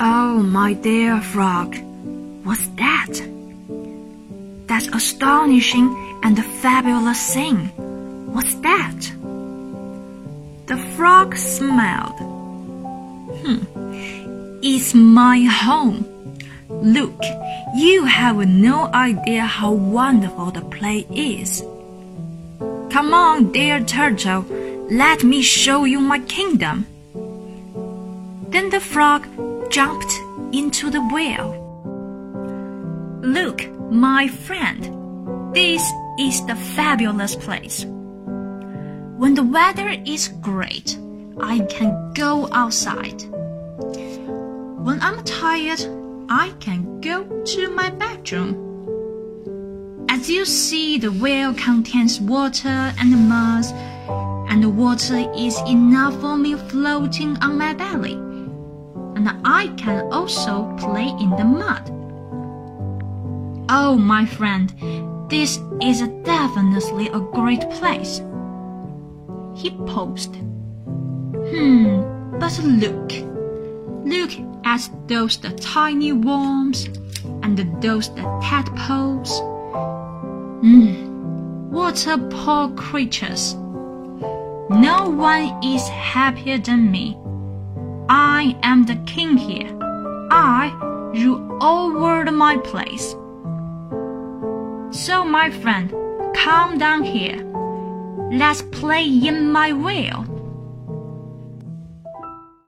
Oh, my dear frog, what's that? That's astonishing and fabulous thing. What's that? The frog smiled. Hmm, it's my home. Look, you have no idea how wonderful the place is. Come on, dear turtle, let me show you my kingdom. Then the frog jumped into the well. Look, my friend, this is the fabulous place. When the weather is great, I can go outside. When I'm tired, I can go to my bedroom. As you see, the well contains water and mud, and the water is enough for me floating on my belly. And I can also play in the mud. Oh, my friend, this is definitely a great place. He paused. Hmm, but look. Look at those the tiny worms and those the tadpoles. Hmm, what a poor creatures. No one is happier than me. I am the king here. I rule over my place. So, my friend, come down here. Let's play in my wheel.